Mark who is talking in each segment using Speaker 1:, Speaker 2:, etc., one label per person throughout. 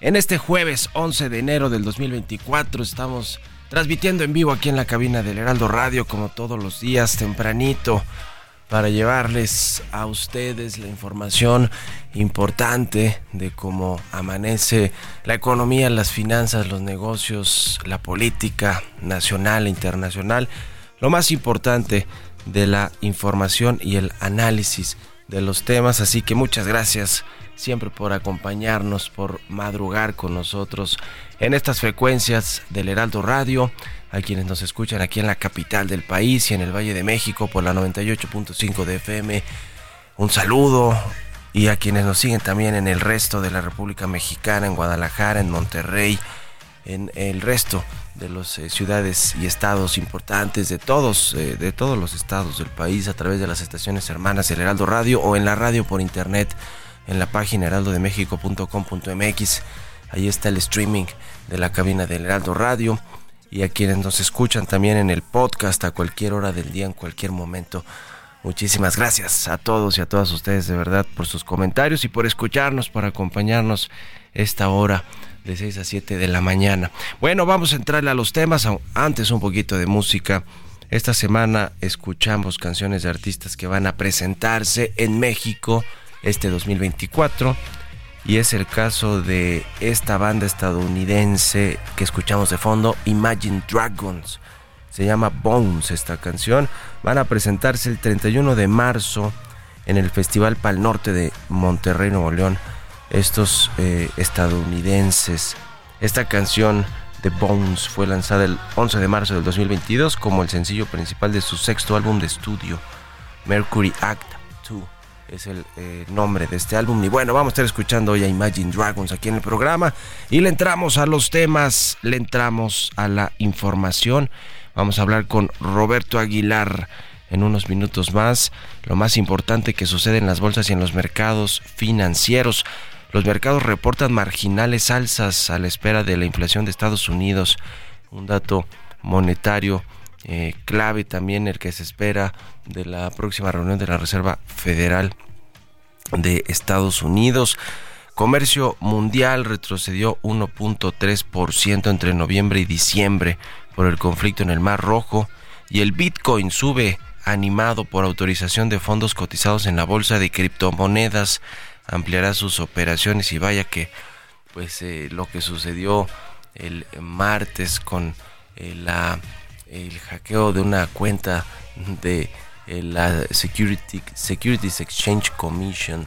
Speaker 1: en este jueves 11 de enero del 2024. Estamos transmitiendo en vivo aquí en la cabina del Heraldo Radio como todos los días tempranito para llevarles a ustedes la información importante de cómo amanece la economía, las finanzas, los negocios, la política nacional e internacional, lo más importante de la información y el análisis de los temas, así que muchas gracias siempre por acompañarnos, por madrugar con nosotros en estas frecuencias del Heraldo Radio, a quienes nos escuchan aquí en la capital del país y en el Valle de México por la 98.5 de FM. Un saludo. Y a quienes nos siguen también en el resto de la República Mexicana, en Guadalajara, en Monterrey, en el resto de las eh, ciudades y estados importantes de todos, eh, de todos los estados del país a través de las estaciones hermanas del Heraldo Radio o en la radio por internet en la página heraldodemexico.com.mx. Ahí está el streaming de la cabina del Heraldo Radio y a quienes nos escuchan también en el podcast a cualquier hora del día, en cualquier momento. Muchísimas gracias a todos y a todas ustedes de verdad por sus comentarios y por escucharnos, por acompañarnos esta hora de 6 a 7 de la mañana. Bueno, vamos a entrarle a los temas, antes un poquito de música. Esta semana escuchamos canciones de artistas que van a presentarse en México este 2024 y es el caso de esta banda estadounidense que escuchamos de fondo, Imagine Dragons. Se llama Bones esta canción. Van a presentarse el 31 de marzo en el Festival Pal Norte de Monterrey, Nuevo León. Estos eh, estadounidenses. Esta canción de Bones fue lanzada el 11 de marzo del 2022 como el sencillo principal de su sexto álbum de estudio, Mercury Act 2 es el eh, nombre de este álbum. Y bueno, vamos a estar escuchando hoy a Imagine Dragons aquí en el programa. Y le entramos a los temas, le entramos a la información. Vamos a hablar con Roberto Aguilar en unos minutos más. Lo más importante que sucede en las bolsas y en los mercados financieros. Los mercados reportan marginales alzas a la espera de la inflación de Estados Unidos. Un dato monetario eh, clave también el que se espera de la próxima reunión de la Reserva Federal de Estados Unidos. Comercio mundial retrocedió 1.3% entre noviembre y diciembre por el conflicto en el Mar Rojo y el Bitcoin sube animado por autorización de fondos cotizados en la bolsa de criptomonedas ampliará sus operaciones y vaya que pues eh, lo que sucedió el martes con eh, la el hackeo de una cuenta de eh, la Security, Securities Exchange Commission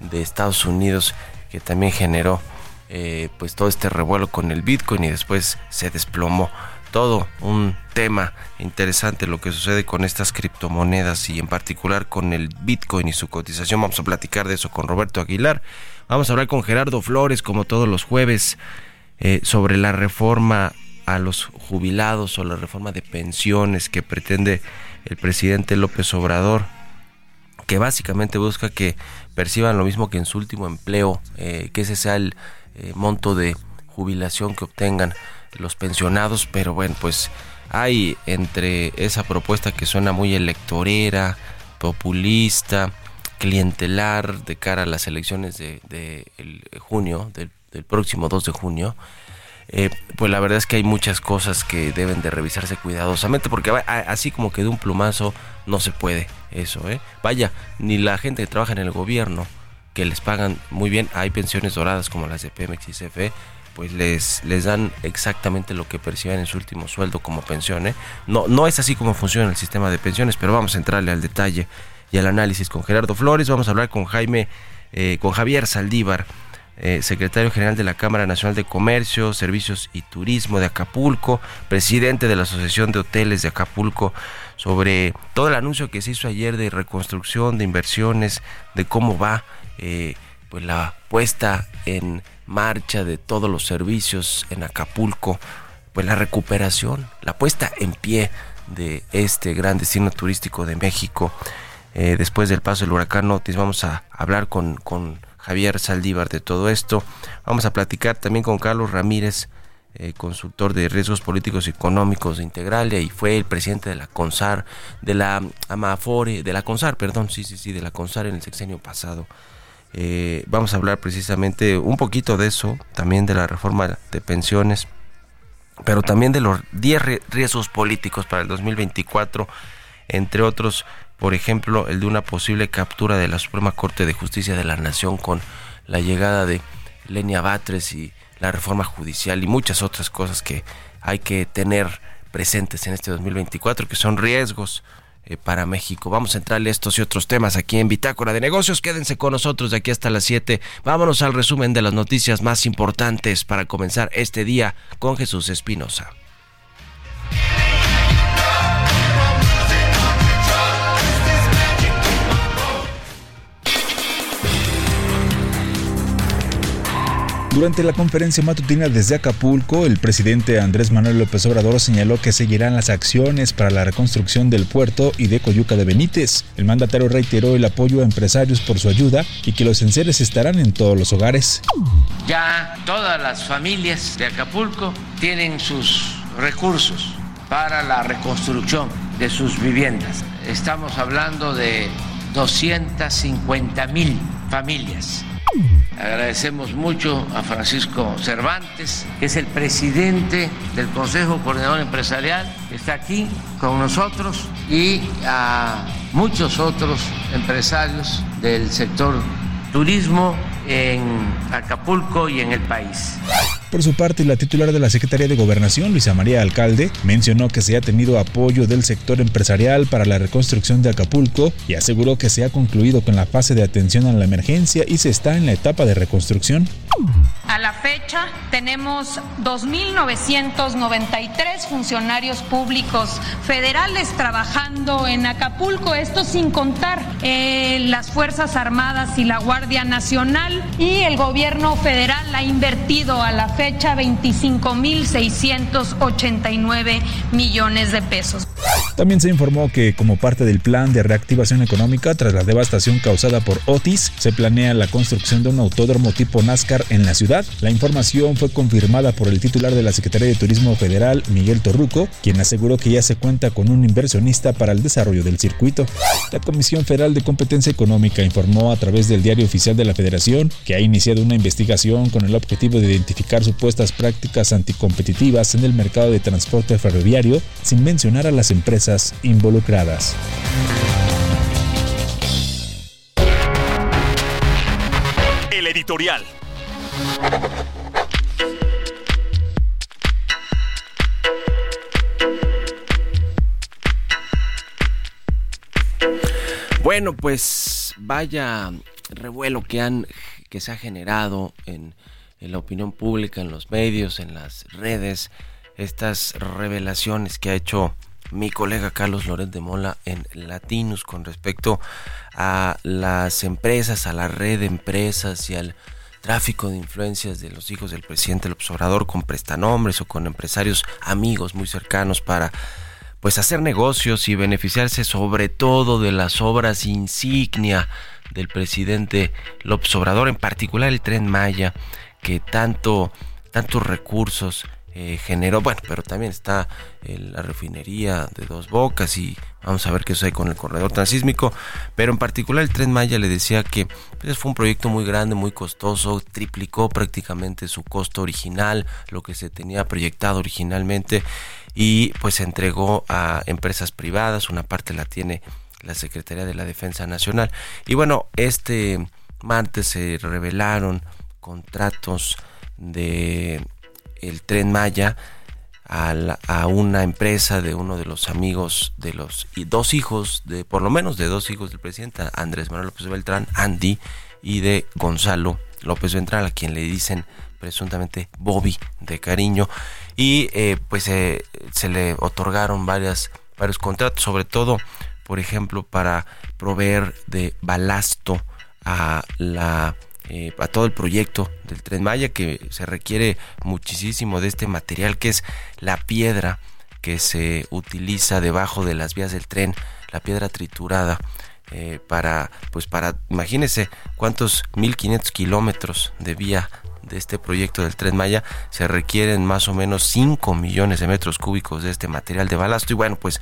Speaker 1: de Estados Unidos que también generó eh, pues todo este revuelo con el Bitcoin y después se desplomó todo un tema interesante lo que sucede con estas criptomonedas y en particular con el Bitcoin y su cotización. Vamos a platicar de eso con Roberto Aguilar. Vamos a hablar con Gerardo Flores como todos los jueves eh, sobre la reforma a los jubilados o la reforma de pensiones que pretende el presidente López Obrador, que básicamente busca que perciban lo mismo que en su último empleo, eh, que ese sea el eh, monto de jubilación que obtengan los pensionados, pero bueno, pues hay entre esa propuesta que suena muy electorera, populista, clientelar de cara a las elecciones de, junio, del, del próximo 2 de junio, eh, pues la verdad es que hay muchas cosas que deben de revisarse cuidadosamente porque así como que de un plumazo no se puede eso, ¿eh? Vaya, ni la gente que trabaja en el gobierno, que les pagan muy bien, hay pensiones doradas como las de Pemex y CFE, pues les, les dan exactamente lo que perciben en su último sueldo como pensión. ¿eh? No, no es así como funciona el sistema de pensiones, pero vamos a entrarle al detalle y al análisis con Gerardo Flores. Vamos a hablar con Jaime, eh, con Javier Saldívar, eh, secretario general de la Cámara Nacional de Comercio, Servicios y Turismo de Acapulco, presidente de la Asociación de Hoteles de Acapulco, sobre todo el anuncio que se hizo ayer de reconstrucción, de inversiones, de cómo va eh, pues la puesta en marcha de todos los servicios en Acapulco, pues la recuperación, la puesta en pie de este gran destino turístico de México. Eh, después del paso del huracán Otis vamos a hablar con, con Javier Saldívar de todo esto. Vamos a platicar también con Carlos Ramírez, eh, consultor de riesgos políticos y económicos de Integralia y fue el presidente de la CONSAR, de la Amafore, de la CONSAR, perdón, sí, sí, sí, de la CONSAR en el sexenio pasado. Eh, vamos a hablar precisamente un poquito de eso, también de la reforma de pensiones, pero también de los 10 riesgos políticos para el 2024, entre otros por ejemplo, el de una posible captura de la Suprema Corte de Justicia de la Nación con la llegada de Lenia Batres y la reforma judicial y muchas otras cosas que hay que tener presentes en este 2024, que son riesgos eh, para México. Vamos a entrarle estos y otros temas aquí en Bitácora de Negocios. Quédense con nosotros de aquí hasta las 7. Vámonos al resumen de las noticias más importantes para comenzar este día con Jesús Espinosa.
Speaker 2: Durante la conferencia matutina desde Acapulco, el presidente Andrés Manuel López Obrador señaló que seguirán las acciones para la reconstrucción del puerto y de Coyuca de Benítez. El mandatario reiteró el apoyo a empresarios por su ayuda y que los enseres estarán en todos los hogares.
Speaker 3: Ya todas las familias de Acapulco tienen sus recursos para la reconstrucción de sus viviendas. Estamos hablando de 250 mil familias Agradecemos mucho a Francisco Cervantes, que es el presidente del Consejo Coordinador Empresarial, que está aquí con nosotros, y a muchos otros empresarios del sector turismo en Acapulco y en el país.
Speaker 2: Por su parte, la titular de la Secretaría de Gobernación, Luisa María Alcalde, mencionó que se ha tenido apoyo del sector empresarial para la reconstrucción de Acapulco y aseguró que se ha concluido con la fase de atención a la emergencia y se está en la etapa de reconstrucción.
Speaker 4: A la fecha tenemos 2.993 funcionarios públicos federales trabajando en Acapulco, esto sin contar eh, las Fuerzas Armadas y la Guardia Nacional y el gobierno federal ha invertido a la fecha 25.689 millones de pesos.
Speaker 2: También se informó que como parte del plan de reactivación económica tras la devastación causada por Otis, se planea la construcción de un autódromo tipo NASCAR en la ciudad. La información fue confirmada por el titular de la Secretaría de Turismo Federal, Miguel Torruco, quien aseguró que ya se cuenta con un inversionista para el desarrollo del circuito. La Comisión Federal de Competencia Económica informó a través del Diario Oficial de la Federación que ha iniciado una investigación con el objetivo de identificar supuestas prácticas anticompetitivas en el mercado de transporte ferroviario sin mencionar a las empresas involucradas.
Speaker 5: El editorial.
Speaker 1: Bueno, pues vaya revuelo que han que se ha generado en, la opinión pública, en los medios, en las redes, estas revelaciones que ha hecho mi colega Carlos Loret de Mola en Latinus con respecto a las empresas, a la red de empresas y al tráfico de influencias de los hijos del presidente López Obrador con prestanombres o con empresarios amigos muy cercanos para pues hacer negocios y beneficiarse sobre todo de las obras insignia del presidente López Obrador, en particular el tren Maya, que tanto tantos recursos eh, generó, bueno, pero también está eh, la refinería de Dos Bocas y Vamos a ver qué sucede con el corredor transísmico. Pero en particular el tren Maya le decía que pues, fue un proyecto muy grande, muy costoso, triplicó prácticamente su costo original, lo que se tenía proyectado originalmente, y pues se entregó a empresas privadas, una parte la tiene la Secretaría de la Defensa Nacional. Y bueno, este martes se revelaron contratos de el tren Maya a, una empresa de uno de los amigos de los y dos hijos de por lo menos de dos hijos del presidente Andrés Manuel López Beltrán Andy y de Gonzalo López Beltrán a quien le dicen presuntamente Bobby de cariño. Y eh, pues eh, se le otorgaron varias varios contratos sobre todo por ejemplo para proveer de balasto a la eh, a todo el proyecto del tren Maya que se requiere muchísimo de este material que es la piedra que se utiliza debajo de las vías del tren, la piedra triturada. Eh, para, pues para, imagínense cuántos 1500 kilómetros de vía de este proyecto del Tren Maya se requieren más o menos 5 millones de metros cúbicos de este material de balasto y bueno pues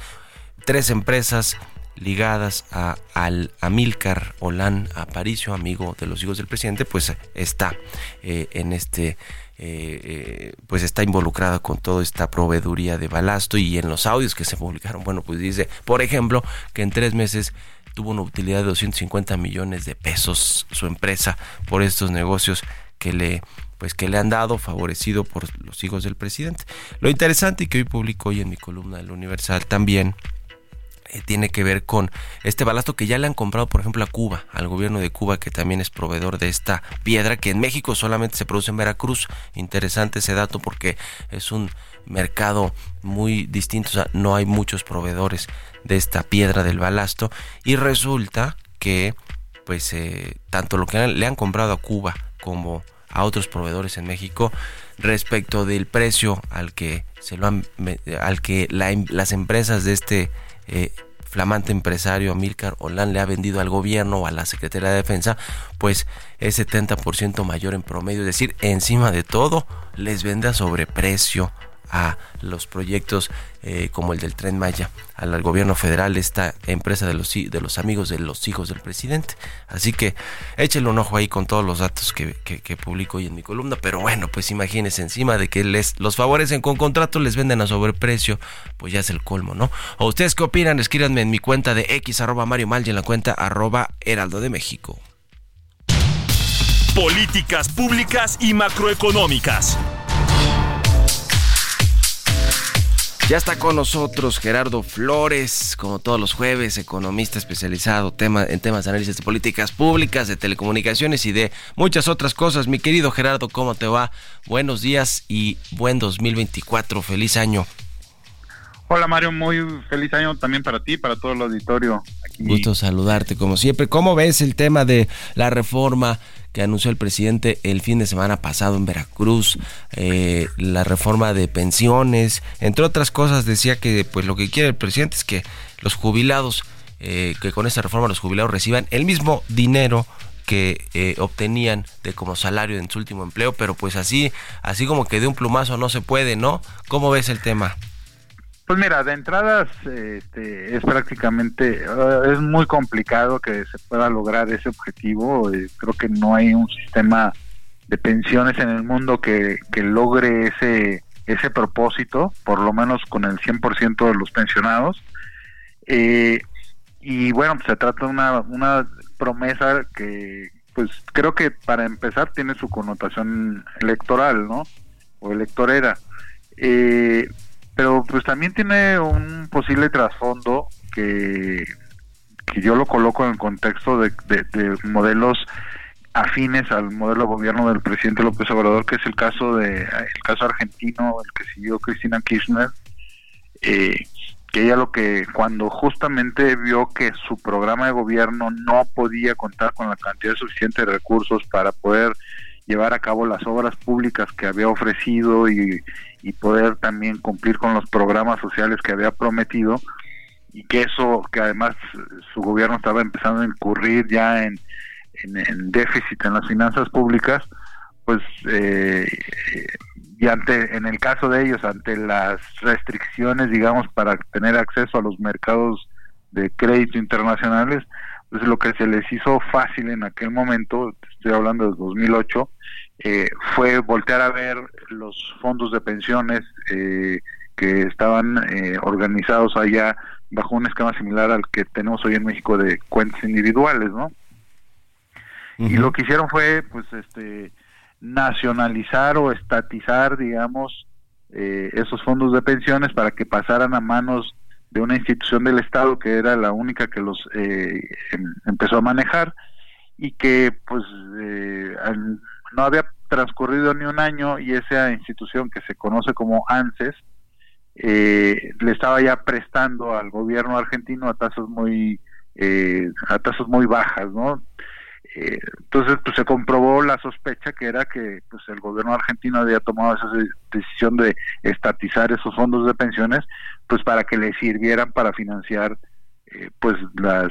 Speaker 1: tres empresas ligadas a al Amílcar Olán Aparicio, amigo de los hijos del presidente, pues está eh, en este eh, eh, pues está involucrada con toda esta proveeduría de balasto y en los audios que se publicaron, bueno, pues dice, por ejemplo, que en tres meses tuvo una utilidad de 250 millones de pesos su empresa por estos negocios que le pues que le han dado favorecido por los hijos del presidente. Lo interesante y que hoy publico hoy en mi columna del Universal también eh, tiene que ver con este balasto que ya le han comprado, por ejemplo, a Cuba, al gobierno de Cuba, que también es proveedor de esta piedra, que en México solamente se produce en Veracruz. Interesante ese dato porque es un mercado muy distinto, o sea, no hay muchos proveedores de esta piedra del balasto y resulta que pues eh, tanto lo que le han comprado a Cuba como a otros proveedores en México respecto del precio al que se lo han al que las empresas de este eh, flamante empresario Amílcar Olán le ha vendido al gobierno o a la Secretaría de Defensa, pues es 70% mayor en promedio, es decir, encima de todo les vende a sobreprecio a los proyectos eh, como el del tren Maya, al, gobierno federal, esta empresa de los, de los amigos de los hijos del presidente. Así que échale un ojo ahí con todos los datos que, que, publico hoy en mi columna. Pero bueno, pues imagínense, encima de que les los favorecen con contratos, les venden a sobreprecio, pues ya es el colmo, ¿no? ¿O ustedes qué opinan? Escríbanme en mi cuenta de X arroba Mario Mal y en la cuenta arroba Heraldo de México.
Speaker 5: Políticas públicas y macroeconómicas.
Speaker 1: Ya está con nosotros Gerardo Flores, como todos los jueves, economista especializado en temas de análisis de políticas públicas, de telecomunicaciones y de muchas otras cosas. Mi querido Gerardo, ¿cómo te va? Buenos días y buen 2024. Feliz año.
Speaker 6: Hola Mario, muy feliz año también para ti, para todo el auditorio.
Speaker 1: Gusto saludarte como siempre. ¿Cómo ves el tema de la reforma que anunció el presidente el fin de semana pasado en Veracruz, eh, la reforma de pensiones, entre otras cosas decía que pues lo que quiere el presidente es que los jubilados, eh, que con esta reforma los jubilados reciban el mismo dinero que eh, obtenían de como salario en su último empleo, pero pues así, así como que de un plumazo no se puede, ¿no? ¿Cómo ves el tema?
Speaker 6: Pues mira, de entradas este, es prácticamente, uh, es muy complicado que se pueda lograr ese objetivo. Eh, creo que no hay un sistema de pensiones en el mundo que, que logre ese, ese propósito, por lo menos con el 100% de los pensionados. Eh, y bueno, se trata de una, una promesa que, pues creo que para empezar tiene su connotación electoral, ¿no? O electorera. Eh, pero pues también tiene un posible trasfondo que, yo lo coloco en el contexto de, modelos afines al modelo de gobierno del presidente López Obrador, que es el caso de el caso argentino, el que siguió Cristina Kirchner, eh, que ella lo que cuando justamente vio que su programa de gobierno no podía contar con la cantidad suficiente de recursos para poder llevar a cabo las obras públicas que había ofrecido y, poder también cumplir con los programas sociales que había prometido y que eso, que además su gobierno estaba empezando a incurrir ya en, déficit en las finanzas públicas, pues eh, y ante, en el caso de ellos, ante las restricciones, digamos, para tener acceso a los mercados de crédito internacionales, pues lo que se les hizo fácil en aquel momento, estoy hablando de 2008, eh, fue voltear a ver los fondos de pensiones eh, que estaban eh, organizados allá bajo un esquema similar al que tenemos hoy en México de cuentas individuales, ¿no? Y lo que hicieron fue, pues, este, nacionalizar o estatizar, digamos, esos fondos de pensiones para que pasaran a manos de una institución del Estado que era la única que los em, empezó a manejar y que, pues, no había transcurrido ni un año y esa institución que se conoce como ANSES eh, le estaba ya prestando al gobierno argentino a tasas muy eh, a tasas muy bajas, ¿no? Eh, entonces, pues se comprobó la sospecha que era que pues el gobierno argentino había tomado esa decisión de estatizar esos fondos de pensiones, pues para que le sirvieran para financiar, pues las,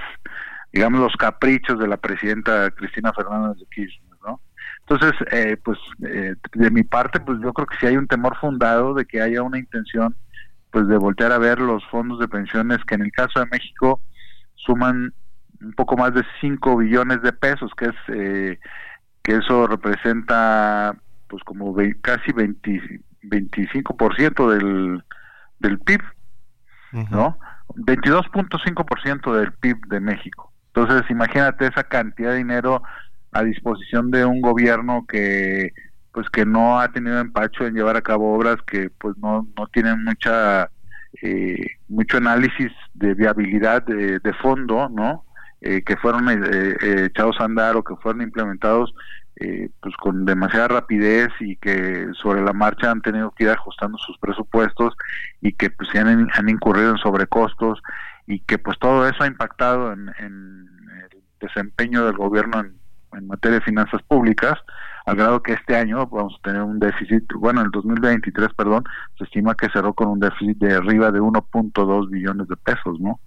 Speaker 6: digamos los caprichos de la presidenta Cristina Fernández de Kirchner. Entonces, eh, pues eh, de mi parte, pues yo creo que sí hay un temor fundado de que haya una intención, pues de voltear a ver los fondos de pensiones que en el caso de México suman un poco más de 5 billones de pesos, que es eh, que eso representa pues como casi 20, 25% del, del PIB, ¿no? 22.5% del PIB de México. Entonces, imagínate esa cantidad de dinero a disposición de un gobierno que pues que no ha tenido empacho en llevar a cabo obras que pues no, no tienen mucha eh, mucho análisis de viabilidad de, fondo no eh, que fueron eh, echados a andar o que fueron implementados pues con demasiada rapidez y que sobre la marcha han tenido que ir ajustando sus presupuestos y que pues han, han incurrido en sobrecostos y que pues todo eso ha impactado en, en el desempeño del gobierno en en materia de finanzas públicas, al grado que este año vamos a tener un déficit, bueno, en el 2023, perdón, se estima que cerró con un déficit de arriba de 1.2 billones de pesos, ¿no?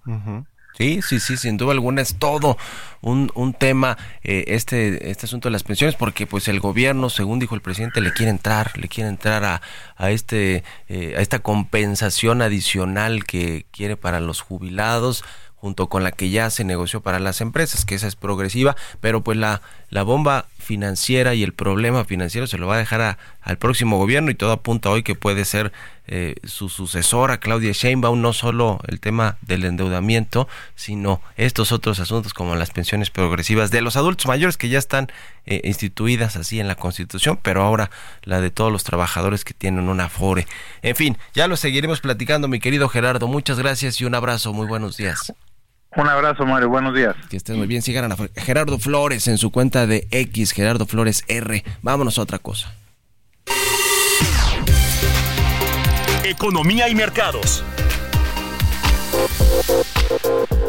Speaker 1: Sí, sí, sí, sin duda alguna es todo un, un tema eh, este este asunto de las pensiones porque pues el gobierno, según dijo el presidente, le quiere entrar, le quiere entrar a, a este eh, a esta compensación adicional que quiere para los jubilados junto con la que ya se negoció para las empresas, que esa es progresiva, pero pues la, la bomba financiera y el problema financiero se lo va a dejar al próximo gobierno y todo apunta hoy que puede ser eh, su sucesora, Claudia Sheinbaum, no solo el tema del endeudamiento, sino estos otros asuntos como las pensiones progresivas de los adultos mayores que ya están eh, instituidas así en la Constitución, pero ahora la de todos los trabajadores que tienen una afore. En fin, ya lo seguiremos platicando, mi querido Gerardo. Muchas gracias y un abrazo. Muy buenos días.
Speaker 6: Un abrazo, Mario. Buenos días.
Speaker 1: Que estés muy bien. Sigan a Gerardo Flores en su cuenta de X, Gerardo Flores R. Vámonos a otra cosa.
Speaker 5: Economía y mercados.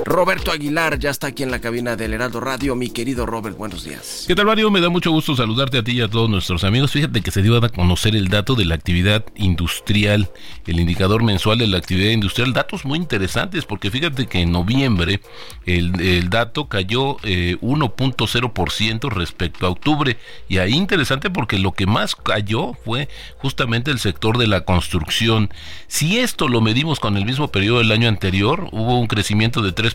Speaker 1: Roberto Aguilar ya está aquí en la cabina del Heraldo Radio. Mi querido Robert, buenos días.
Speaker 7: ¿Qué tal, Mario? Me da mucho gusto saludarte a ti y a todos nuestros amigos. Fíjate que se dio a conocer el dato de la actividad industrial, el indicador mensual de la actividad industrial. Datos muy interesantes porque fíjate que en noviembre el, dato cayó 1.0% eh, respecto a octubre. Y ahí interesante porque lo que más cayó fue justamente el sector de la construcción. Si esto lo medimos con el mismo periodo del año anterior, hubo un crecimiento de 3%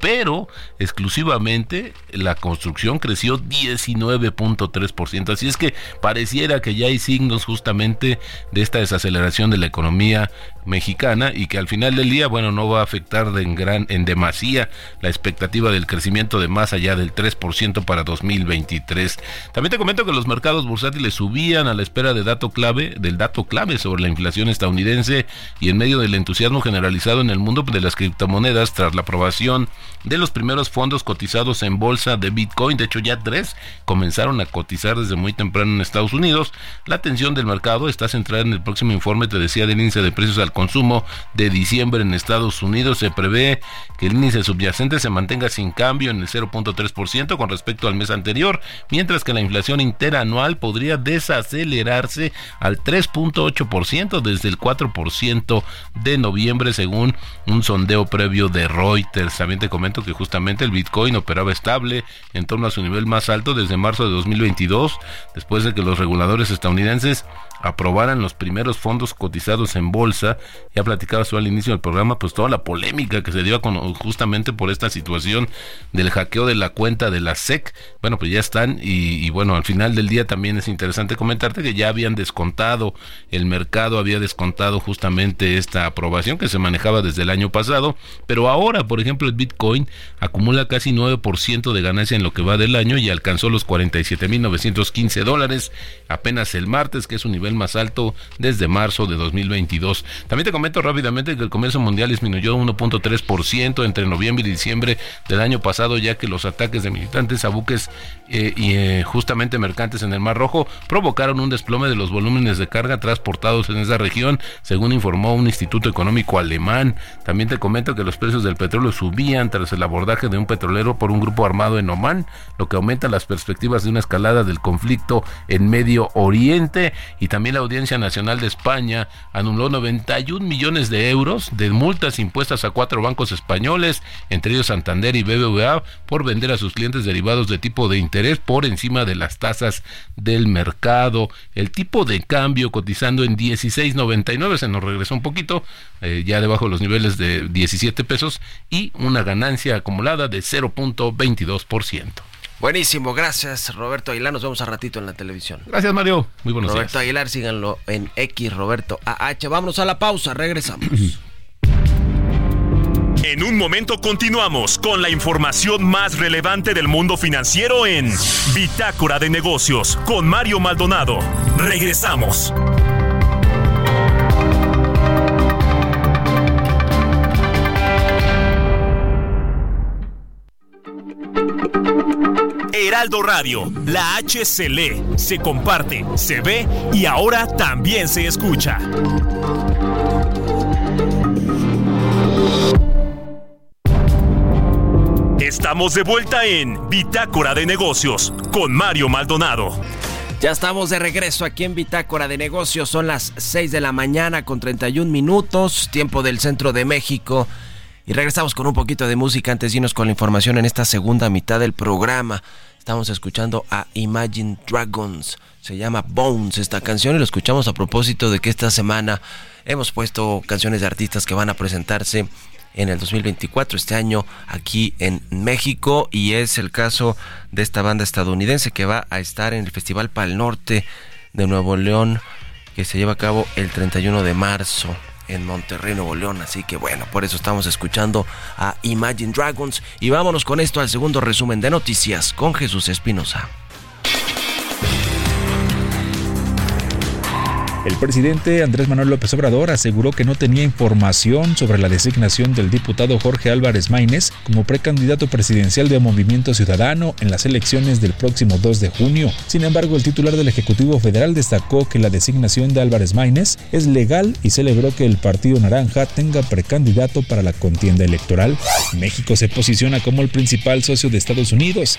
Speaker 7: pero exclusivamente la construcción creció 19.3%. Así es que pareciera que ya hay signos justamente de esta desaceleración de la economía mexicana y que al final del día, bueno, no va a afectar en gran en demasía la expectativa del crecimiento de más allá del 3% para 2023. También te comento que los mercados bursátiles subían a la espera de dato clave, del dato clave sobre la inflación estadounidense y en medio del entusiasmo generalizado en el mundo de las criptomonedas tras la aprobación de los primeros fondos cotizados en bolsa de Bitcoin, de hecho ya tres comenzaron a cotizar desde muy temprano en Estados Unidos. La atención del mercado está centrada en el próximo informe, te decía, del índice de precios al consumo de diciembre en Estados Unidos. Se prevé que el índice subyacente se mantenga sin cambio en el 0.3% con respecto al mes anterior, mientras que la inflación interanual podría desacelerarse al 3.8% desde el 4% de noviembre según un sondeo previo de Reuters. También te comento que justamente el Bitcoin operaba estable en torno a su nivel más alto desde marzo de 2022, después de que los reguladores estadounidenses aprobaran los primeros fondos cotizados en bolsa. Ya platicaba al inicio del programa, pues toda la polémica que se dio con, justamente por esta situación del hackeo de la cuenta de la SEC. Bueno, pues ya están y, y bueno, al final del día también es interesante comentarte que ya habían descontado, el mercado había descontado justamente esta aprobación que se manejaba desde el año pasado, pero ahora, por ejemplo, el Bitcoin acumula casi 9% de ganancia en lo que va del año y alcanzó los 47.915 dólares apenas el martes, que es un nivel más alto desde marzo de 2022. También te comento rápidamente que el comercio mundial disminuyó 1.3% entre noviembre y diciembre del año pasado, ya que los ataques de militantes a buques eh, y eh, justamente mercantes en el Mar Rojo provocaron un desplome de los volúmenes de carga transportados en esa región, según informó un instituto económico alemán. También te comento que los precios del petróleo subían tras el abordaje de un petrolero por un grupo armado en Oman, lo que aumenta las perspectivas de una escalada del conflicto en Medio Oriente. Y también la Audiencia Nacional de España anuló 91 millones de euros de multas impuestas a cuatro bancos españoles, entre ellos Santander y BBVA, por vender a sus clientes derivados de tipo de interés por encima de las tasas del mercado. El tipo de cambio cotizando en 16.99 se nos regresó un poquito, eh, ya debajo de los niveles de 17 pesos y una ganancia acumulada de 0.22%.
Speaker 1: Buenísimo, gracias Roberto Aguilar. Nos vemos a ratito en la televisión.
Speaker 7: Gracias Mario, muy buenos
Speaker 1: Roberto Aguilar, síganlo en X Roberto AH. Vámonos a la pausa, regresamos.
Speaker 5: En un momento continuamos con la información más relevante del mundo financiero en Bitácora de Negocios con Mario Maldonado. Regresamos. Heraldo Radio, la H se lee, se comparte, se ve y ahora también se escucha. Estamos de vuelta en Bitácora de Negocios con Mario Maldonado.
Speaker 1: Ya estamos de regreso aquí en Bitácora de Negocios. Son las 6 de la mañana con 31 minutos, tiempo del centro de México. Y regresamos con un poquito de música antes de irnos con la información en esta segunda mitad del programa. Estamos escuchando a Imagine Dragons. Se llama Bones esta canción y lo escuchamos a propósito de que esta semana hemos puesto canciones de artistas que van a presentarse en el 2024, este año aquí en México y es el caso de esta banda estadounidense que va a estar en el Festival Pal Norte de Nuevo León que se lleva a cabo el 31 de marzo en Monterrey, Nuevo León. Así que bueno, por eso estamos escuchando a Imagine Dragons. Y vámonos con esto al segundo resumen de noticias con Jesús Espinosa.
Speaker 2: El presidente Andrés Manuel López Obrador aseguró que no tenía información sobre la designación del diputado Jorge Álvarez Maínez como precandidato presidencial de Movimiento Ciudadano en las elecciones del próximo 2 de junio. Sin embargo, el titular del Ejecutivo Federal destacó que la designación de Álvarez Maínez es legal y celebró que el Partido Naranja tenga precandidato para la contienda electoral. México se posiciona como el principal socio de Estados Unidos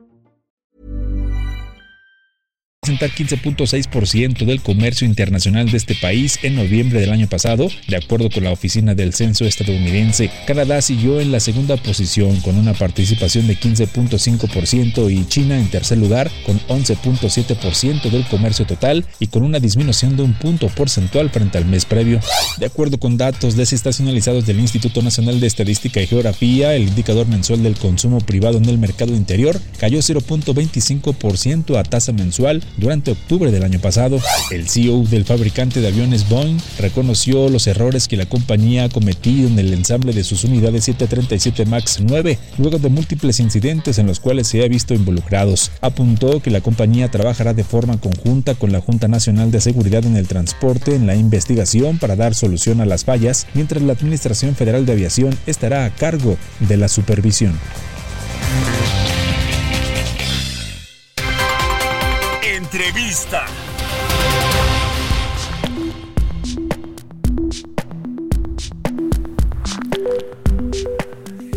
Speaker 2: Representar 15.6% del comercio internacional de este país en noviembre del año pasado, de acuerdo con la Oficina del Censo estadounidense. Canadá siguió en la segunda posición con una participación de 15.5% y China en tercer lugar con 11.7% del comercio total y con una disminución de un punto porcentual frente al mes previo. De acuerdo con datos desestacionalizados del Instituto Nacional de Estadística y Geografía, el indicador mensual del consumo privado en el mercado interior cayó 0.25% a tasa mensual durante octubre del año pasado. El CEO del fabricante de aviones Boeing reconoció los errores que la compañía ha cometido en el ensamble de sus unidades 737 MAX 9, luego de múltiples incidentes en los cuales se ha visto involucrados. Apuntó que la compañía trabajará de forma conjunta con la Junta Nacional de Seguridad en el Transporte en la investigación para dar solución a las fallas, mientras la Administración Federal de Aviación estará a cargo de la supervisión.
Speaker 5: Entrevista.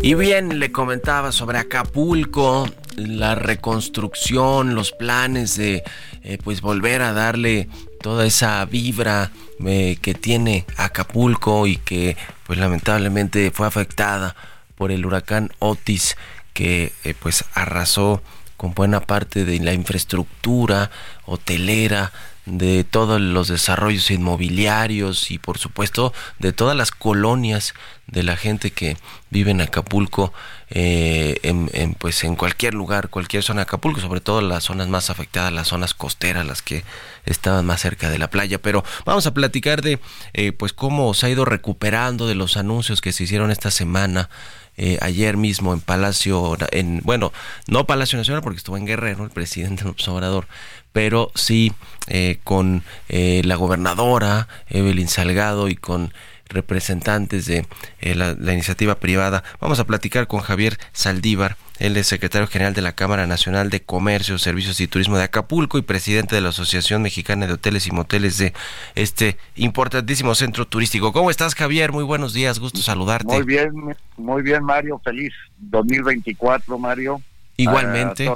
Speaker 1: Y bien, le comentaba sobre Acapulco, la reconstrucción, los planes de eh, pues volver a darle toda esa vibra eh, que tiene Acapulco y que pues lamentablemente fue afectada por el huracán Otis que eh, pues arrasó con buena parte de la infraestructura hotelera de todos los desarrollos inmobiliarios y por supuesto de todas las colonias de la gente que vive en Acapulco eh, en, pues en cualquier lugar cualquier zona de Acapulco sobre todo las zonas más afectadas las zonas costeras las que estaban más cerca de la playa. Pero vamos a platicar de eh, pues cómo se ha ido recuperando de los anuncios que se hicieron esta semana eh, ayer mismo en Palacio, en bueno, no Palacio Nacional porque estuvo en Guerrero el presidente Obrador, pero sí eh, con eh, la gobernadora Evelyn Salgado y con representantes de eh, la, iniciativa privada. Vamos a platicar con Javier Saldívar, él es secretario general de la Cámara Nacional de Comercio, Servicios y Turismo de Acapulco y presidente de la Asociación Mexicana de Hoteles y Moteles de este importantísimo centro turístico. ¿Cómo estás, Javier? Muy buenos días, gusto saludarte.
Speaker 8: Muy bien, muy bien, Mario. Feliz 2024, Mario.
Speaker 1: Igualmente.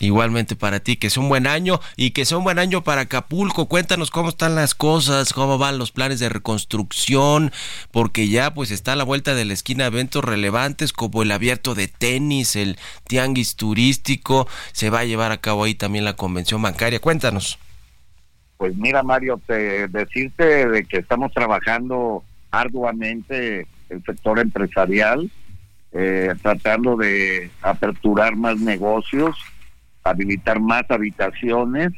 Speaker 1: Igualmente para ti, que sea un buen año y que sea un buen año para Acapulco. Cuéntanos cómo están las cosas, cómo van los planes de reconstrucción, porque ya pues está a la vuelta de la esquina eventos relevantes como el abierto de tenis, el tianguis turístico, se va a llevar a cabo ahí también la convención bancaria. Cuéntanos.
Speaker 8: Pues mira Mario, te, decirte de que estamos trabajando arduamente el sector empresarial eh, tratando de aperturar más negocios, habilitar más habitaciones.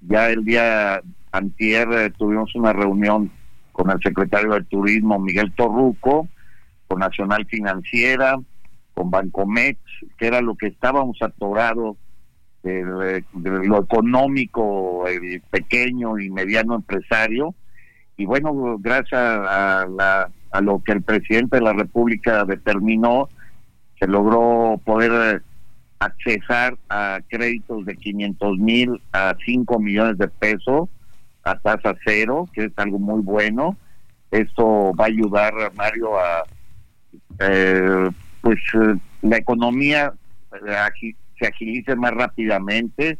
Speaker 8: Ya el día antier eh, tuvimos una reunión con el secretario de Turismo Miguel Torruco, con Nacional Financiera, con Bancomex, que era lo que estábamos atorados de, lo económico, el pequeño y mediano empresario. Y bueno, gracias a, la, a lo que el presidente de la República determinó, se logró poder accesar a créditos de 500 mil a 5 millones de pesos a tasa cero, que es algo muy bueno. Esto va a ayudar, Mario, a eh, pues eh, la economía eh, se agilice más rápidamente,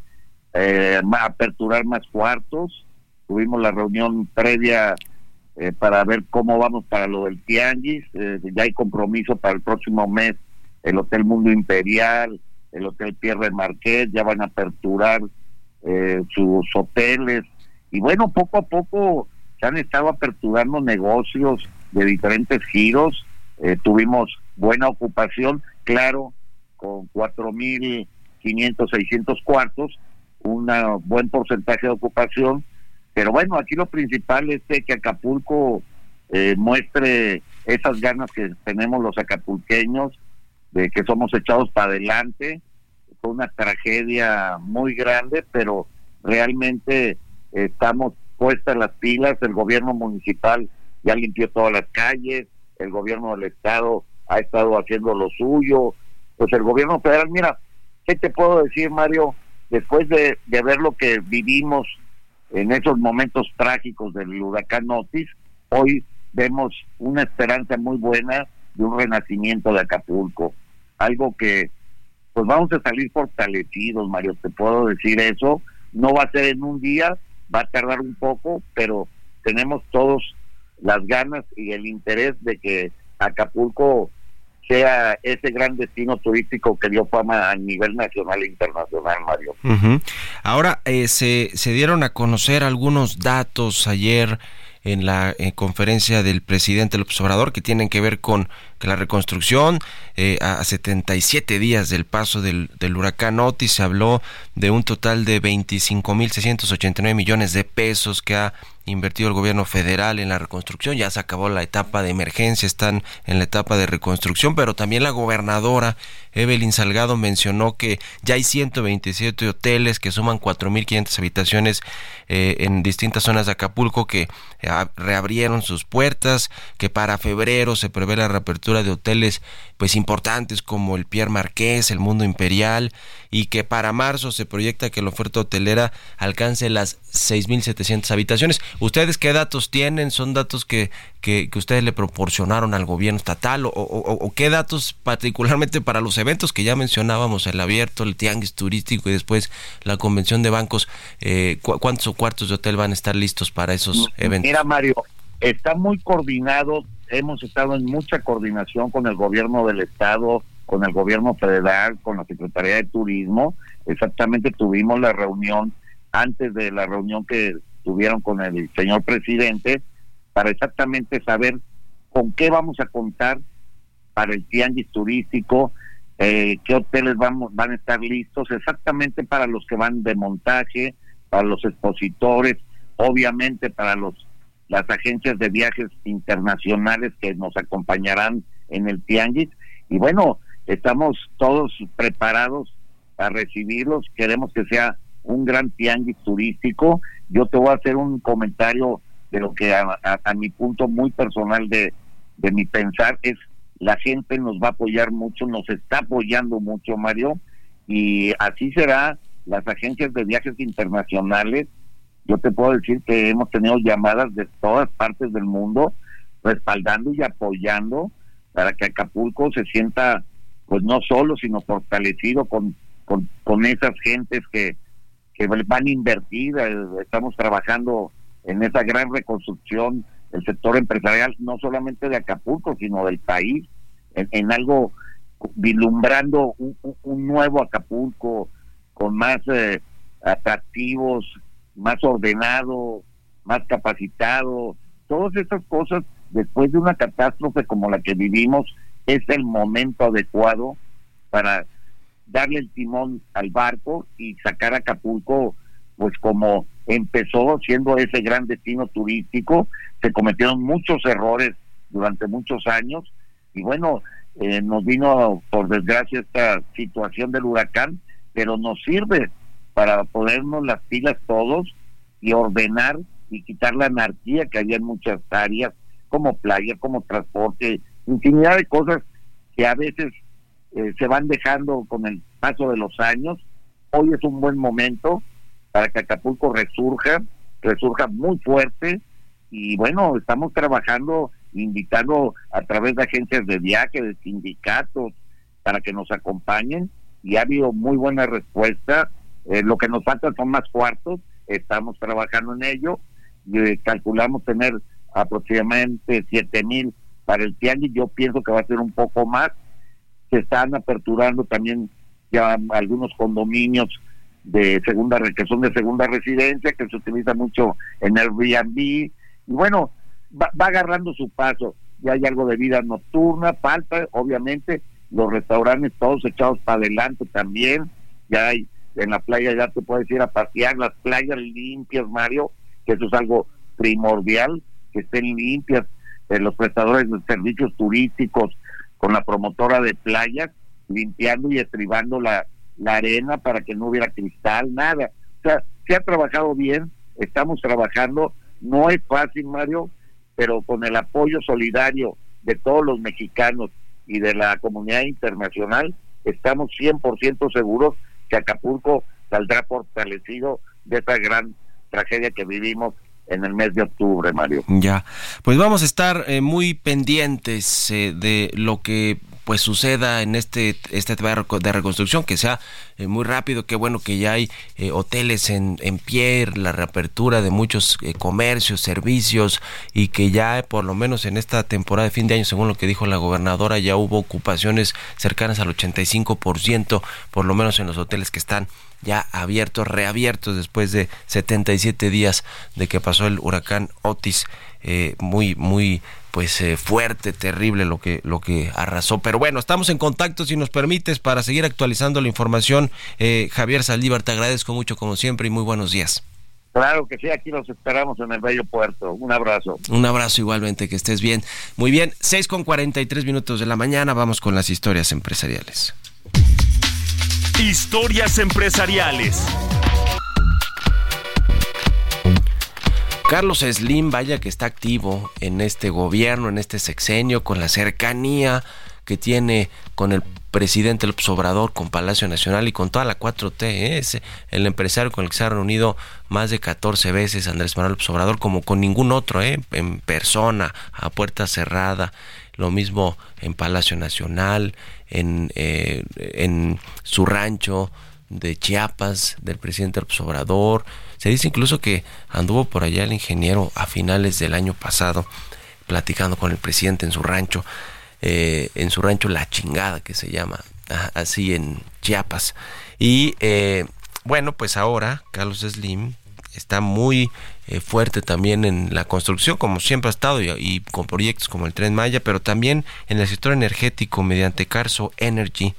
Speaker 8: eh, aperturar más cuartos. Tuvimos la reunión previa para ver cómo vamos para lo del Tianguis. ya hay compromiso para el próximo mes el Hotel Mundo Imperial, el Hotel Pierre Marqués, ya van a aperturar eh, sus hoteles. Y bueno, poco a poco se han estado aperturando negocios de diferentes giros. Eh, tuvimos buena ocupación, claro, con 4.500, 600 cuartos, un buen porcentaje de ocupación. Pero bueno, aquí lo principal es que Acapulco eh, muestre esas ganas que tenemos los acapulqueños de que somos echados para adelante. Fue una tragedia muy grande, pero realmente estamos puestas las pilas. El gobierno municipal ya limpió todas las calles, el gobierno del estado ha estado haciendo lo suyo. Pues el gobierno federal, mira, ¿qué te puedo decir, Mario? Después de, de ver lo que vivimos en esos momentos trágicos del huracán Otis, hoy vemos una esperanza muy buena de un renacimiento de Acapulco algo que pues vamos a salir fortalecidos, Mario, te puedo decir eso. No va a ser en un día, va a tardar un poco, pero tenemos todos las ganas y el interés de que Acapulco sea ese gran destino turístico que dio fama a nivel nacional e internacional, Mario.
Speaker 1: Ahora, eh, se, se dieron a conocer algunos datos ayer en la conferencia del presidente López Obrador que tienen que ver con que la reconstrucción eh, a 77 días del paso del, del, huracán Otis se habló de un total de 25.689 millones de pesos que ha invertido el gobierno federal en la reconstrucción, ya se acabó la etapa de emergencia, están en la etapa de reconstrucción, pero también la gobernadora Evelyn Salgado mencionó que ya hay 127 hoteles que suman 4.500 habitaciones eh, en distintas zonas de Acapulco que eh, reabrieron sus puertas, que para febrero se prevé la reapertura apertura de hoteles pues importantes como el Pierre Marqués, el Mundo Imperial y que para marzo se proyecta que la oferta hotelera alcance las 6.700 habitaciones. ¿Ustedes qué datos tienen? ¿Son datos que, que, ustedes le proporcionaron al gobierno estatal o, o, qué datos particularmente para los eventos que ya mencionábamos, el abierto, el tianguis turístico y después la convención de bancos? Eh, ¿Cuántos cuartos de hotel van a estar listos para esos eventos?
Speaker 8: Mira Mario, está muy coordinado hemos estado en mucha coordinación con el gobierno del estado, con el gobierno federal, con la Secretaría de Turismo. Exactamente tuvimos la reunión antes de la reunión que tuvieron con el señor presidente para exactamente saber con qué vamos a contar para el tianguis turístico, eh, qué hoteles vamos, van a estar listos, exactamente para los que van de montaje, para los expositores, obviamente para los las agencias de viajes internacionales que nos acompañarán en el Tianguis. Y bueno, estamos todos preparados a recibirlos. Queremos que sea un gran Tianguis turístico. Yo te voy a hacer un comentario de lo que a, mi punto muy personal de, mi pensar es la gente nos va a apoyar mucho, nos está apoyando mucho, Mario, y así será las agencias de viajes internacionales yo te puedo decir que hemos tenido llamadas de todas partes del mundo respaldando y apoyando para que Acapulco se sienta pues no solo sino fortalecido con con, esas gentes que, que van a invertir estamos trabajando en esa gran reconstrucción del sector empresarial no solamente de Acapulco sino del país en, algo vislumbrando un, un, nuevo Acapulco con más eh, atractivos más ordenado, más capacitado, todas esas cosas después de una catástrofe como la que vivimos es el momento adecuado para darle el timón al barco y sacar a Acapulco pues como empezó siendo ese gran destino turístico, se cometieron muchos errores durante muchos años y bueno, eh, nos vino por desgracia esta situación del huracán, pero nos sirve para ponernos las pilas todos y ordenar y quitar la anarquía que había en muchas áreas, como playa, como transporte, infinidad de cosas que a veces eh, se van dejando con el paso de los años. Hoy es un buen momento para que Acapulco resurja, resurja muy fuerte. Y bueno, estamos trabajando, invitando a través de agencias de viaje, de sindicatos, para que nos acompañen. Y ha habido muy buena respuesta. Eh, lo que nos falta son más cuartos, estamos trabajando en ello, y, eh, calculamos tener aproximadamente siete mil para el tianguis, yo pienso que va a ser un poco más, se están aperturando también ya algunos condominios de segunda que son de segunda residencia que se utiliza mucho en Airbnb. Y bueno va, va agarrando su paso. Ya hay algo de vida nocturna falta obviamente los restaurantes todos echados para adelante también. Ya hay en la playa ya te puedes ir a pasear, las playas limpias, Mario, que eso es algo primordial, que estén limpias eh, los prestadores de servicios turísticos con la promotora de playas, limpiando y estribando la, arena para que no hubiera cristal, nada. O sea, se ha trabajado bien, estamos trabajando, no es fácil, Mario, pero con el apoyo solidario de todos los mexicanos y de la comunidad internacional, estamos 100% seguros que Acapulco saldrá fortalecido de esta gran tragedia que vivimos en el mes de octubre, Mario.
Speaker 1: Ya, pues vamos a estar eh, muy pendientes eh, de lo que pues suceda en este este de reconstrucción que sea eh, muy rápido qué bueno que ya hay hoteles en, en pie la reapertura de muchos comercios servicios y que ya por lo menos en esta temporada de fin de año según lo que dijo la gobernadora ya hubo ocupaciones cercanas al 85% por lo menos en los hoteles que están ya abiertos, reabiertos después de 77 días de que pasó el huracán Otis, eh, muy, muy pues eh, fuerte, terrible lo que, lo que arrasó. Pero bueno, estamos en contacto, si nos permites, para seguir actualizando la información. Eh, Javier Saldívar, te agradezco mucho como siempre y muy buenos días.
Speaker 8: Claro que sí, aquí los esperamos en el bello puerto. Un abrazo.
Speaker 1: Un abrazo igualmente, que estés bien. Muy bien, 6 con 43 minutos de la mañana, vamos con las historias empresariales.
Speaker 5: Historias empresariales.
Speaker 1: Carlos Slim, vaya que está activo en este gobierno, en este sexenio, con la cercanía que tiene con el presidente López Obrador, con Palacio Nacional y con toda la 4T. ¿eh? Es el empresario con el que se ha reunido más de 14 veces Andrés Manuel López Obrador, como con ningún otro, ¿eh? en persona, a puerta cerrada. Lo mismo en Palacio Nacional, en, eh, en su rancho de Chiapas, del presidente López Obrador se dice incluso que anduvo por allá el ingeniero a finales del año pasado platicando con el presidente en su rancho, eh, en su rancho La Chingada que se llama, así en Chiapas. Y eh, bueno, pues ahora Carlos Slim está muy eh, fuerte también en la construcción, como siempre ha estado, y, y, con proyectos como el Tren Maya, pero también en el sector energético mediante Carso Energy,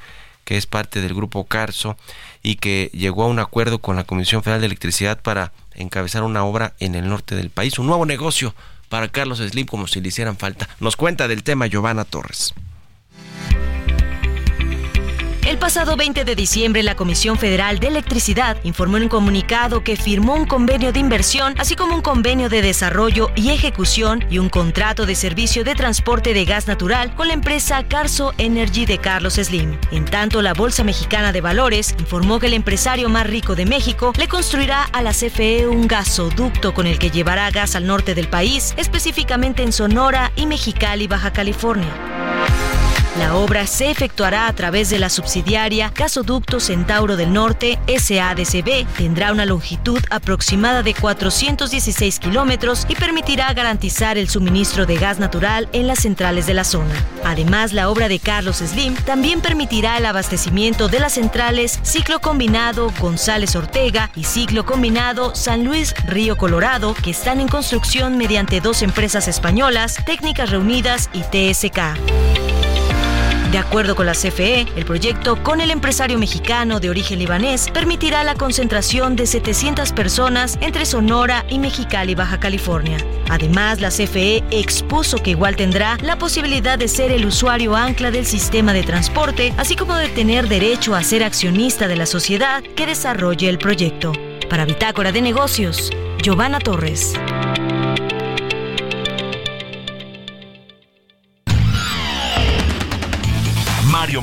Speaker 1: que es parte del grupo Carso y que llegó a un acuerdo con la Comisión Federal de Electricidad para encabezar una obra en el norte del país, un nuevo negocio para Carlos Slim como si le hicieran falta. Nos cuenta del tema Giovanna Torres.
Speaker 9: El pasado 20 de diciembre, la Comisión Federal de Electricidad informó en un comunicado que firmó un convenio de inversión, así como un convenio de desarrollo y ejecución y un contrato de servicio de transporte de gas natural con la empresa Carso Energy de Carlos Slim. En tanto, la Bolsa Mexicana de Valores informó que el empresario más rico de México le construirá a la CFE un gasoducto con el que llevará gas al norte del país, específicamente en Sonora y Mexicali, Baja California. La obra se efectuará a través de la subsidiaria Gasoducto Centauro del Norte SADCB. Tendrá una longitud aproximada de 416 kilómetros y permitirá garantizar el suministro de gas natural en las centrales de la zona. Además, la obra de Carlos Slim también permitirá el abastecimiento de las centrales Ciclo Combinado González Ortega y Ciclo Combinado San Luis Río Colorado, que están en construcción mediante dos empresas españolas, Técnicas Reunidas y TSK. De acuerdo con la CFE, el proyecto con el empresario mexicano de origen libanés permitirá la concentración de 700 personas entre Sonora y Mexicali, Baja California. Además, la CFE expuso que igual tendrá la posibilidad de ser el usuario ancla del sistema de transporte, así como de tener derecho a ser accionista de la sociedad que desarrolle el proyecto. Para Bitácora de Negocios, Giovanna Torres.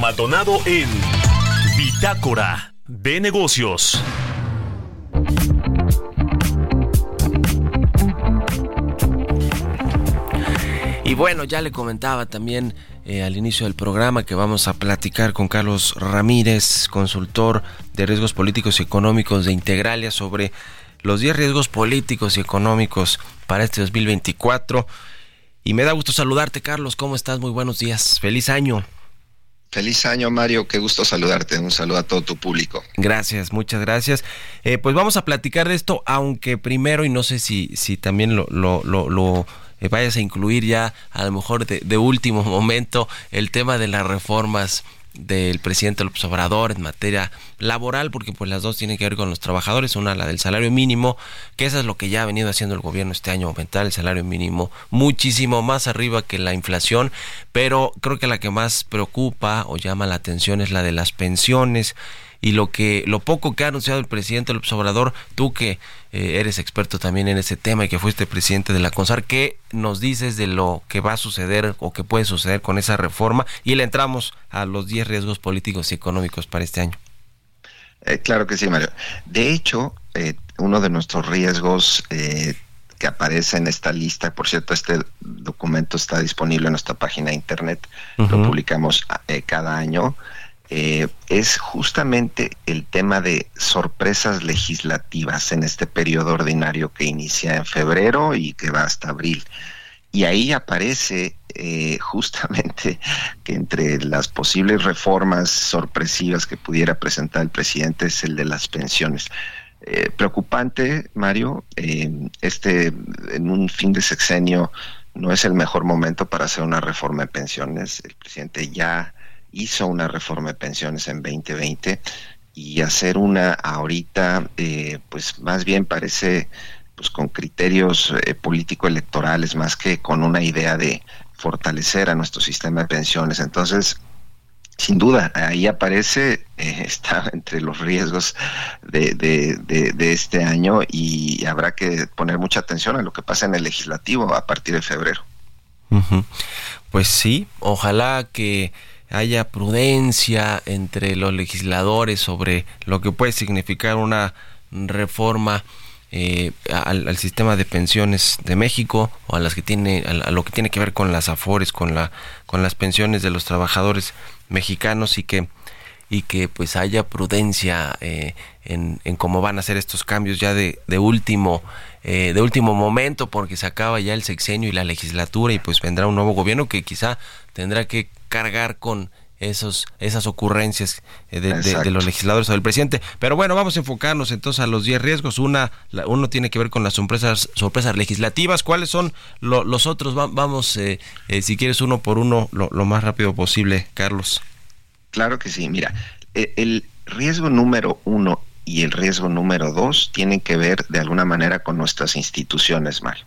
Speaker 5: Maldonado en Bitácora de Negocios.
Speaker 1: Y bueno, ya le comentaba también eh, al inicio del programa que vamos a platicar con Carlos Ramírez, consultor de riesgos políticos y económicos de Integralia sobre los 10 riesgos políticos y económicos para este 2024. Y me da gusto saludarte, Carlos. ¿Cómo estás? Muy buenos días. Feliz año.
Speaker 10: Feliz año, Mario. Qué gusto saludarte. Un saludo a todo tu público.
Speaker 1: Gracias, muchas gracias. Eh, pues vamos a platicar de esto, aunque primero, y no sé si, si también lo, lo, lo, eh, vayas a incluir ya, a lo mejor de último momento, el tema de las reformas del presidente López Obrador en materia laboral, porque pues las dos tienen que ver con los trabajadores, una la del salario mínimo, que eso es lo que ya ha venido haciendo el gobierno este año, aumentar el salario mínimo muchísimo más arriba que la inflación, pero creo que la que más preocupa o llama la atención es la de las pensiones y lo que lo poco que ha anunciado el presidente López Obrador, tú que eh, eres experto también en ese tema y que fuiste presidente de la CONSAR, ¿qué nos dices de lo que va a suceder o que puede suceder con esa reforma? Y le entramos a los 10 riesgos políticos y económicos para este año.
Speaker 10: Eh, claro que sí, Mario. De hecho, eh, uno de nuestros riesgos que aparece en esta lista, por cierto, este documento está disponible en nuestra página de internet, lo publicamos cada año, eh, es justamente el tema de sorpresas legislativas en este periodo ordinario que inicia en febrero y que va hasta abril. Y ahí aparece eh, justamente que entre las posibles reformas sorpresivas que pudiera presentar el presidente es el de las pensiones. Eh, preocupante, Mario, este en un fin de sexenio no es el mejor momento para hacer una reforma de pensiones. El presidente ya hizo una reforma de pensiones en 2020 y hacer una ahorita, eh, pues más bien parece pues con criterios eh, político-electorales más que con una idea de fortalecer a nuestro sistema de pensiones. Entonces, Sin duda, ahí aparece, eh, está entre los riesgos de, de, este año y habrá que poner mucha atención a lo que pasa en el legislativo a partir de febrero.
Speaker 1: Pues sí, ojalá que haya prudencia entre los legisladores sobre lo que puede significar una reforma eh, al, sistema de pensiones de México o a las que tiene a, lo que tiene que ver con las afores con la con las pensiones de los trabajadores mexicanos y que y que pues haya prudencia eh, en, cómo van a ser estos cambios ya de, de último eh, de último momento porque se acaba ya el sexenio y la legislatura y pues vendrá un nuevo gobierno que quizá tendrá que cargar con esos, esas ocurrencias eh, de, los legisladores o del presidente. Pero bueno, vamos a enfocarnos entonces a los 10 riesgos. Una, uno tiene que ver con las sorpresas, sorpresas legislativas. ¿Cuáles son los otros? vamos, eh, eh, si quieres, uno por uno, lo, más rápido posible, Carlos.
Speaker 10: Claro que sí. Mira, e, el riesgo número uno y el riesgo número dos tienen que ver de alguna manera con nuestras instituciones, Mal.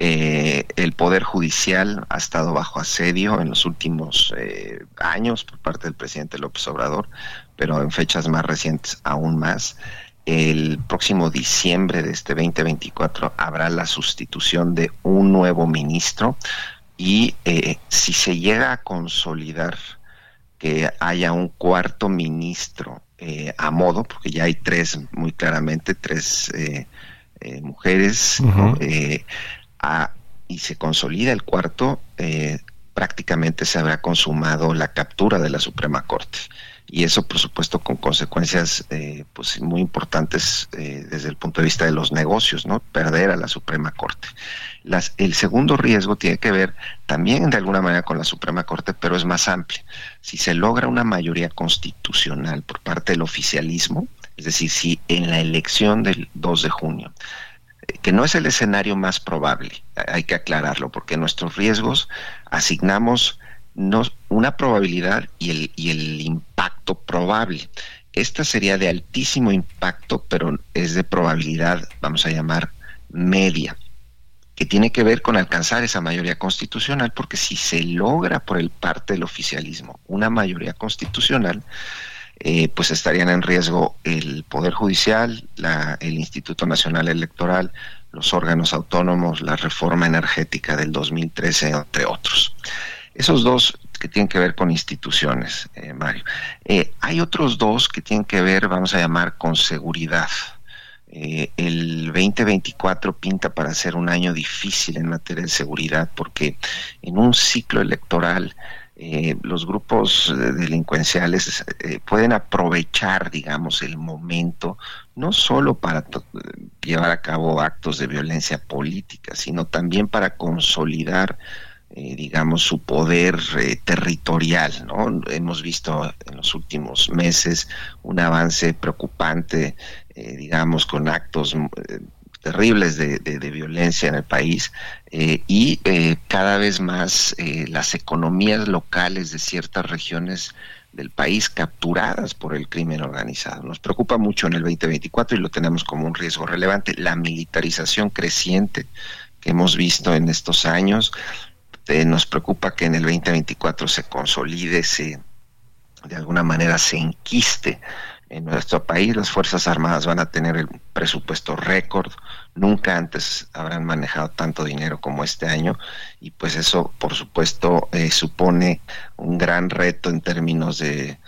Speaker 10: Eh, el Poder Judicial ha estado bajo asedio en los últimos eh, años por parte del presidente López Obrador, pero en fechas más recientes aún más. El próximo diciembre de este 2024 habrá la sustitución de un nuevo ministro y eh, si se llega a consolidar que haya un cuarto ministro a modo, porque ya hay tres muy claramente, tres mujeres, y se consolida el cuarto, eh, prácticamente se habrá consumado la captura de la Suprema Corte. Y eso, por supuesto, con consecuencias eh, pues muy importantes eh, desde el punto de vista de los negocios, ¿no? Perder a la Suprema Corte. El segundo riesgo tiene que ver también de alguna manera con la Suprema Corte, pero es más amplio. Si se logra una mayoría constitucional por parte del oficialismo, es decir, si en la elección del 2 de junio que no es el escenario más probable, hay que aclararlo, porque nuestros riesgos asignamos una probabilidad y el, y el impacto probable. Esta sería de altísimo impacto, pero es de probabilidad, vamos a llamar, media, que tiene que ver con alcanzar esa mayoría constitucional, porque si se logra por el parte del oficialismo una mayoría constitucional, eh, pues estarían en riesgo el Poder Judicial, el Instituto Nacional Electoral, los órganos autónomos, la reforma energética del 2013, entre otros. Esos dos que tienen que ver con instituciones, eh, Mario. Eh, hay otros dos que tienen que ver, vamos a llamar, con seguridad. el 2024 pinta para ser un año difícil en materia de seguridad porque en un ciclo electoral eh, los grupos eh, delincuenciales eh, pueden aprovechar, digamos, el momento, no solo para llevar a cabo actos de violencia política, sino también para consolidar, digamos, su poder territorial. ¿no? Hemos visto en los últimos meses un avance preocupante, digamos, con actos terribles de, violencia en el país eh, y eh, cada vez más eh, las economías locales de ciertas regiones del país capturadas por el crimen organizado. Nos preocupa mucho en el 2024 y lo tenemos como un riesgo relevante, la militarización creciente que hemos visto en estos años. nos preocupa que en el 2024 se consolide, se de alguna manera se enquiste en nuestro país las Fuerzas Armadas van a tener el presupuesto récord, nunca antes habrán manejado tanto dinero como este año y pues eso por supuesto eh, supone un gran reto en términos de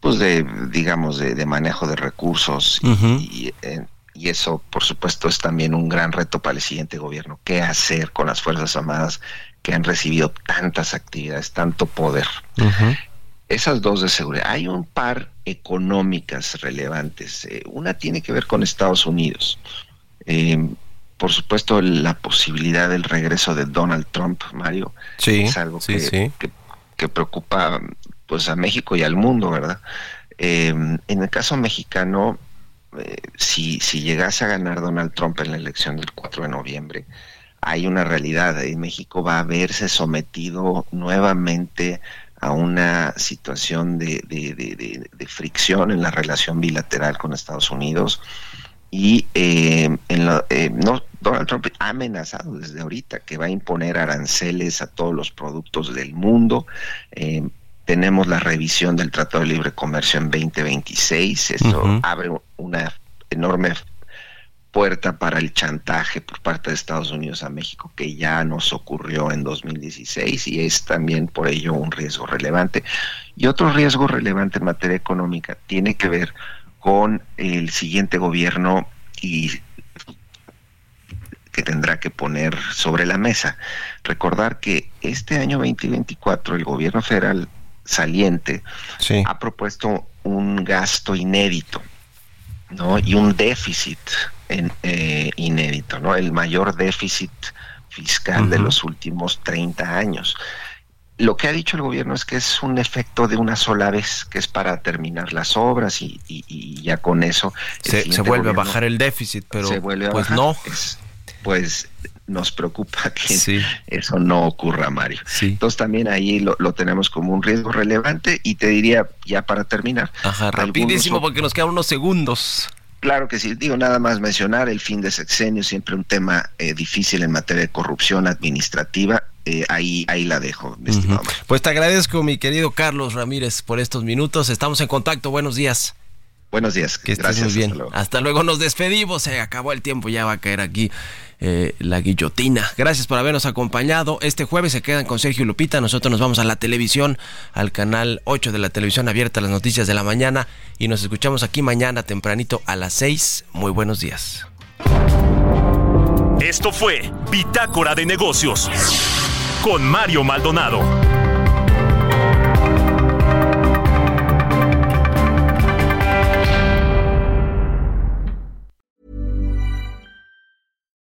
Speaker 10: pues de digamos de, manejo de recursos y, eh, y, eso por supuesto es también un gran reto para el siguiente gobierno qué hacer con las Fuerzas Armadas que han recibido tantas actividades tanto poder esas dos de seguridad. Hay un par económicas relevantes. Eh, una tiene que ver con Estados Unidos. Eh, por supuesto, la posibilidad del regreso de Donald Trump, Mario,
Speaker 1: sí,
Speaker 10: es algo que, que, preocupa pues a México y al mundo, ¿verdad? Eh, en el caso mexicano, si, si llegase a ganar Donald Trump en la elección del 4 de noviembre, hay una realidad. México va a verse sometido nuevamente a una situación de, de, fricción en la relación bilateral con Estados Unidos y eh, en eh, no, Donald Trump ha amenazado desde ahorita que va a imponer aranceles a todos los productos del mundo. Eh, tenemos la revisión del Tratado de Libre Comercio en 2026. Eso abre una enorme puerta para el chantaje por parte de Estados Unidos a México que ya nos ocurrió en 2016 y es también por ello un riesgo relevante. Y otro riesgo relevante en materia económica tiene que ver con el siguiente gobierno y que tendrá que poner sobre la mesa. Recordar que este año 2024 el gobierno federal saliente ha propuesto un gasto inédito ¿no? y un déficit en, eh, inédito, ¿no? el mayor déficit fiscal de los últimos 30 años. Lo que ha dicho el gobierno es que es un efecto de una sola vez, que es para terminar las obras y, ya con eso...
Speaker 1: Se, vuelve a bajar el déficit, pero pues no.
Speaker 10: pues nos preocupa que eso no ocurra, Mario. Entonces también ahí lo, tenemos como un riesgo relevante y te diría, ya para terminar.
Speaker 1: Ajá, rapidísimo porque nos quedan unos segundos.
Speaker 10: Claro que sí, digo nada más mencionar el fin de sexenio, siempre un tema eh, difícil en materia de corrupción administrativa. Eh, ahí, ahí la dejo,
Speaker 1: Pues te agradezco, mi querido Carlos Ramírez, por estos minutos. Estamos en contacto. Buenos días.
Speaker 10: Buenos días.
Speaker 1: Que estés Gracias, muy bien. Hasta luego. Nos despedimos. Se acabó el tiempo. Ya va a caer aquí eh, la guillotina. Gracias por habernos acompañado. Este jueves se quedan con Sergio Lupita. Nosotros nos vamos a la televisión, al canal 8 de la televisión abierta, las noticias de la mañana. Y nos escuchamos aquí mañana tempranito a las 6. Muy buenos días.
Speaker 5: Esto fue Bitácora de Negocios con Mario Maldonado.